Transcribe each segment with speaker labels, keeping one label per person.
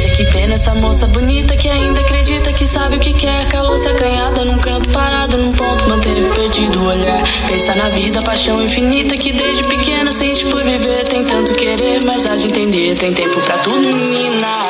Speaker 1: Veja que pena essa moça bonita que ainda acredita que sabe o que quer. Calou-se acanhada num canto parado, num ponto, manteve perdido o olhar. Pensa na vida, paixão infinita que desde pequena sente por viver. Tem tanto querer, mas há de entender. Tem tempo pra tudo, menina.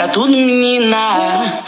Speaker 1: про тут меня